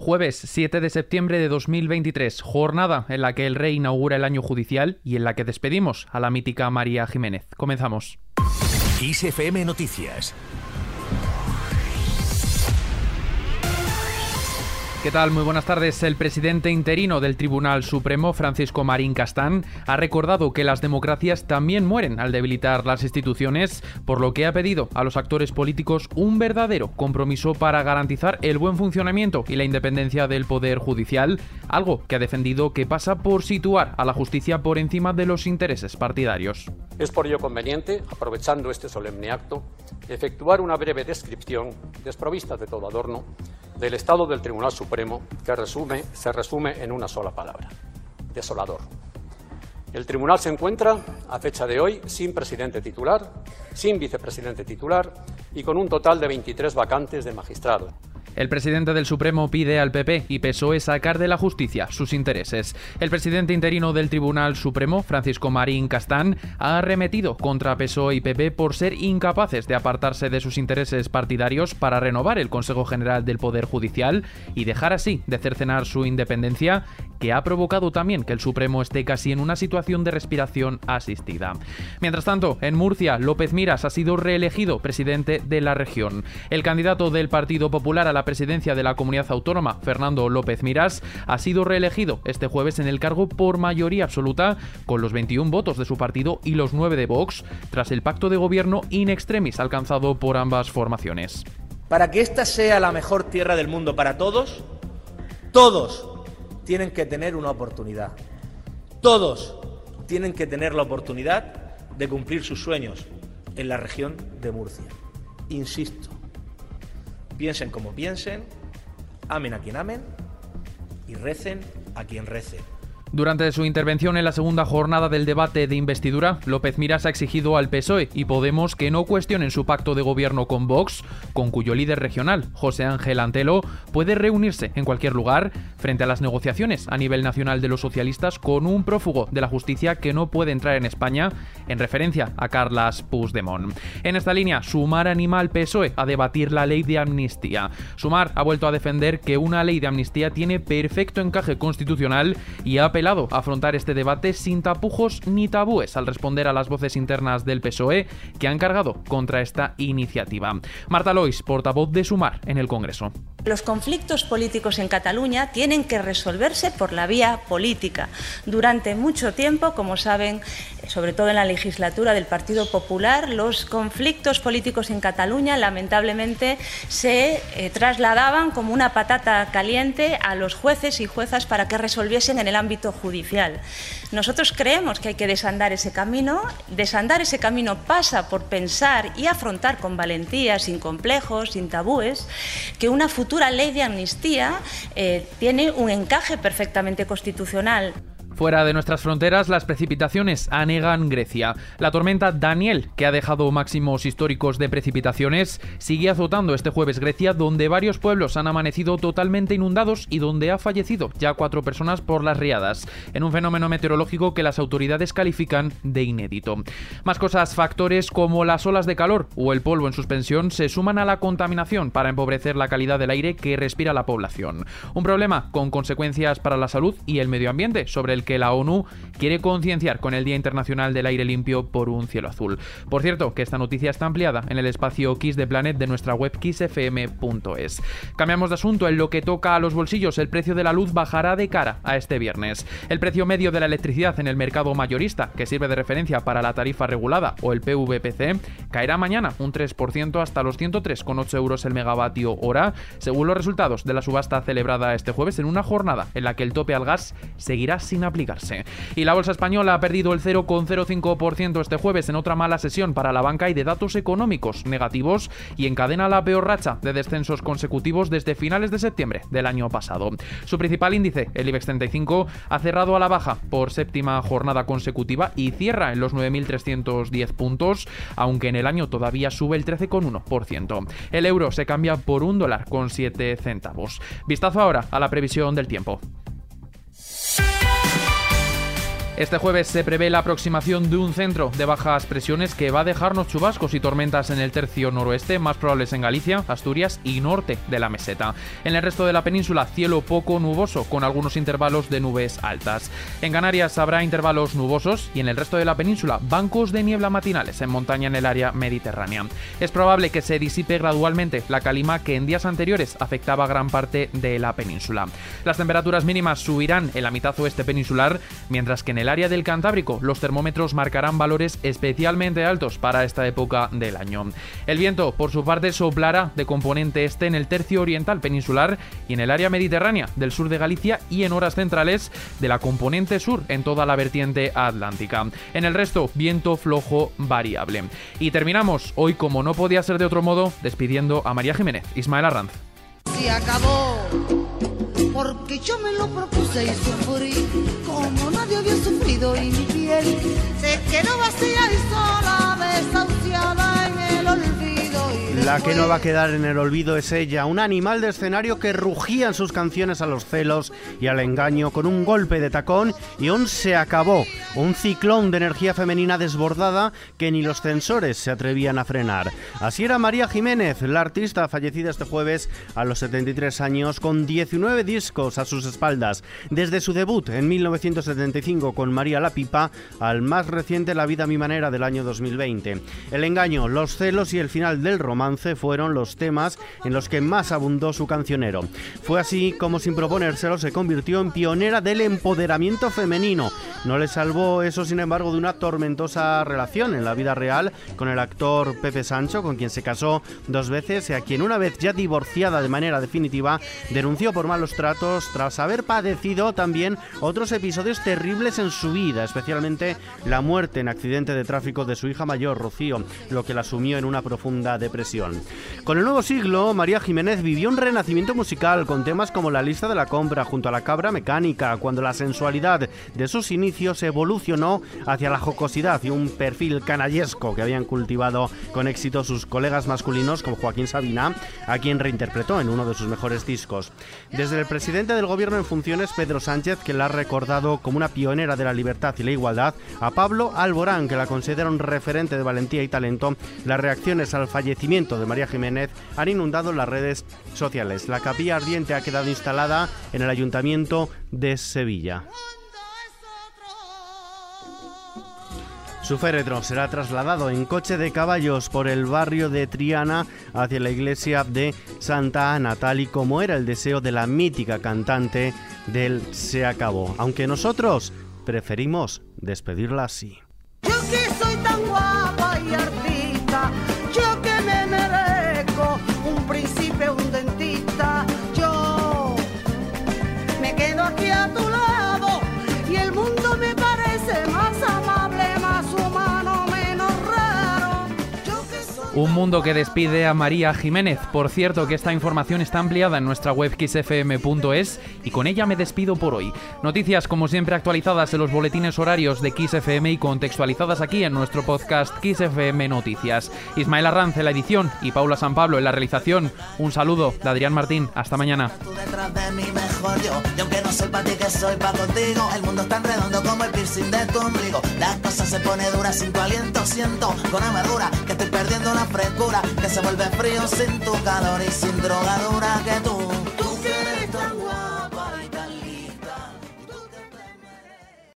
Jueves 7 de septiembre de 2023, jornada en la que el rey inaugura el año judicial y en la que despedimos a la mítica María Jiménez. Comenzamos. ISFM Noticias ¿Qué tal? Muy buenas tardes. El presidente interino del Tribunal Supremo, Francisco Marín Castán, ha recordado que las democracias también mueren al debilitar las instituciones, por lo que ha pedido a los actores políticos un verdadero compromiso para garantizar el buen funcionamiento y la independencia del Poder Judicial, algo que ha defendido que pasa por situar a la justicia por encima de los intereses partidarios. Es por ello conveniente, aprovechando este solemne acto, efectuar una breve descripción, desprovista de todo adorno, del estado del Tribunal Supremo que resume, se resume en una sola palabra, desolador. El tribunal se encuentra, a fecha de hoy, sin presidente titular, sin vicepresidente titular y con un total de 23 vacantes de magistrado. El presidente del Supremo pide al PP y PSOE sacar de la justicia sus intereses. El presidente interino del Tribunal Supremo, Francisco Marín Castán, ha arremetido contra PSOE y PP por ser incapaces de apartarse de sus intereses partidarios para renovar el Consejo General del Poder Judicial y dejar así de cercenar su independencia que ha provocado también que el Supremo esté casi en una situación de respiración asistida. Mientras tanto, en Murcia, López Miras ha sido reelegido presidente de la región. El candidato del Partido Popular a la presidencia de la comunidad autónoma, Fernando López Miras, ha sido reelegido este jueves en el cargo por mayoría absoluta, con los 21 votos de su partido y los 9 de Vox, tras el pacto de gobierno in extremis alcanzado por ambas formaciones. Para que esta sea la mejor tierra del mundo para todos, todos tienen que tener una oportunidad. Todos tienen que tener la oportunidad de cumplir sus sueños en la región de Murcia. Insisto, piensen como piensen, amen a quien amen y recen a quien recen. Durante su intervención en la segunda jornada del debate de investidura, López Miras ha exigido al PSOE y Podemos que no cuestionen su pacto de gobierno con Vox, con cuyo líder regional, José Ángel Antelo, puede reunirse en cualquier lugar frente a las negociaciones a nivel nacional de los socialistas con un prófugo de la justicia que no puede entrar en España, en referencia a Carlas Puigdemont. En esta línea, Sumar anima al PSOE a debatir la ley de amnistía. Sumar ha vuelto a defender que una ley de amnistía tiene perfecto encaje constitucional y ha apelado afrontar este debate sin tapujos ni tabúes al responder a las voces internas del PSOE que han cargado contra esta iniciativa. Marta Lois, portavoz de Sumar en el Congreso. Los conflictos políticos en Cataluña tienen que resolverse por la vía política. Durante mucho tiempo, como saben, sobre todo en la legislatura del Partido Popular, los conflictos políticos en Cataluña lamentablemente se eh, trasladaban como una patata caliente a los jueces y juezas para que resolviesen en el ámbito judicial. Nosotros creemos que hay que desandar ese camino. Desandar ese camino pasa por pensar y afrontar con valentía, sin complejos, sin tabúes, que una futura ley de amnistía eh, tiene un encaje perfectamente constitucional. Fuera de nuestras fronteras, las precipitaciones anegan Grecia. La tormenta Daniel, que ha dejado máximos históricos de precipitaciones, sigue azotando este jueves Grecia, donde varios pueblos han amanecido totalmente inundados y donde ha fallecido ya cuatro personas por las riadas, en un fenómeno meteorológico que las autoridades califican de inédito. Más cosas, factores como las olas de calor o el polvo en suspensión se suman a la contaminación para empobrecer la calidad del aire que respira la población. Un problema con consecuencias para la salud y el medio ambiente, sobre el que la ONU quiere concienciar con el Día Internacional del Aire Limpio por un cielo azul. Por cierto, que esta noticia está ampliada en el espacio Kiss de Planet de nuestra web kissfm.es. Cambiamos de asunto, en lo que toca a los bolsillos, el precio de la luz bajará de cara a este viernes. El precio medio de la electricidad en el mercado mayorista, que sirve de referencia para la tarifa regulada o el PVPC, caerá mañana un 3% hasta los 103,8 euros el megavatio hora, según los resultados de la subasta celebrada este jueves en una jornada en la que el tope al gas seguirá sin aplicar y la bolsa española ha perdido el 0,05% este jueves en otra mala sesión para la banca y de datos económicos negativos y encadena la peor racha de descensos consecutivos desde finales de septiembre del año pasado. Su principal índice, el IBEX 35, ha cerrado a la baja por séptima jornada consecutiva y cierra en los 9.310 puntos, aunque en el año todavía sube el 13,1%. El euro se cambia por un dólar con 7 centavos. Vistazo ahora a la previsión del tiempo. Este jueves se prevé la aproximación de un centro de bajas presiones que va a dejarnos chubascos y tormentas en el tercio noroeste, más probables en Galicia, Asturias y norte de la meseta. En el resto de la península, cielo poco nuboso, con algunos intervalos de nubes altas. En Canarias habrá intervalos nubosos y en el resto de la península, bancos de niebla matinales en montaña en el área mediterránea. Es probable que se disipe gradualmente la calima que en días anteriores afectaba gran parte de la península. Las temperaturas mínimas subirán en la mitad oeste peninsular, mientras que en el área del Cantábrico los termómetros marcarán valores especialmente altos para esta época del año. El viento, por su parte, soplará de componente este en el tercio oriental peninsular y en el área mediterránea del sur de Galicia y en horas centrales de la componente sur en toda la vertiente atlántica. En el resto, viento flojo variable. Y terminamos hoy, como no podía ser de otro modo, despidiendo a María Jiménez. Ismael Arranz. Se acabó porque yo me lo propuse y sufrí como sufrido y mi piel se quedó vacía y sola, La que no va a quedar en el olvido es ella, un animal de escenario que rugía en sus canciones a los celos y al engaño con un golpe de tacón y aún se acabó, un ciclón de energía femenina desbordada que ni los censores se atrevían a frenar. Así era María Jiménez, la artista fallecida este jueves a los 73 años con 19 discos a sus espaldas, desde su debut en 1975 con María la Pipa al más reciente La vida a mi manera del año 2020. El engaño, los celos y el final del romance fueron los temas en los que más abundó su cancionero. Fue así como sin proponérselo se convirtió en pionera del empoderamiento femenino. No le salvó eso, sin embargo, de una tormentosa relación en la vida real con el actor Pepe Sancho, con quien se casó dos veces y a quien una vez ya divorciada de manera definitiva denunció por malos tratos tras haber padecido también otros episodios terribles en su vida, especialmente la muerte en accidente de tráfico de su hija mayor, Rocío, lo que la sumió en una profunda depresión. Con el nuevo siglo, María Jiménez vivió un renacimiento musical con temas como La lista de la compra junto a la cabra mecánica, cuando la sensualidad de sus inicios evolucionó hacia la jocosidad y un perfil canallesco que habían cultivado con éxito sus colegas masculinos como Joaquín Sabina, a quien reinterpretó en uno de sus mejores discos. Desde el presidente del gobierno en funciones, Pedro Sánchez, que la ha recordado como una pionera de la libertad y la igualdad, a Pablo Alborán, que la considera un referente de valentía y talento, las reacciones al fallecimiento de María Jiménez han inundado las redes sociales. La capilla ardiente ha quedado instalada en el ayuntamiento de Sevilla. Su féretro será trasladado en coche de caballos por el barrio de Triana hacia la iglesia de Santa Ana, tal y como era el deseo de la mítica cantante del Se acabó. Aunque nosotros preferimos despedirla así. Un mundo que despide a María Jiménez. Por cierto que esta información está ampliada en nuestra web xfm.es y con ella me despido por hoy. Noticias como siempre actualizadas en los boletines horarios de XFM y contextualizadas aquí en nuestro podcast XFM Noticias. Ismael Arranz en la edición y Paula San Pablo en la realización. Un saludo de Adrián Martín. Hasta mañana. La frescura Que se vuelve frío sin tu calor y sin drogadura Que tú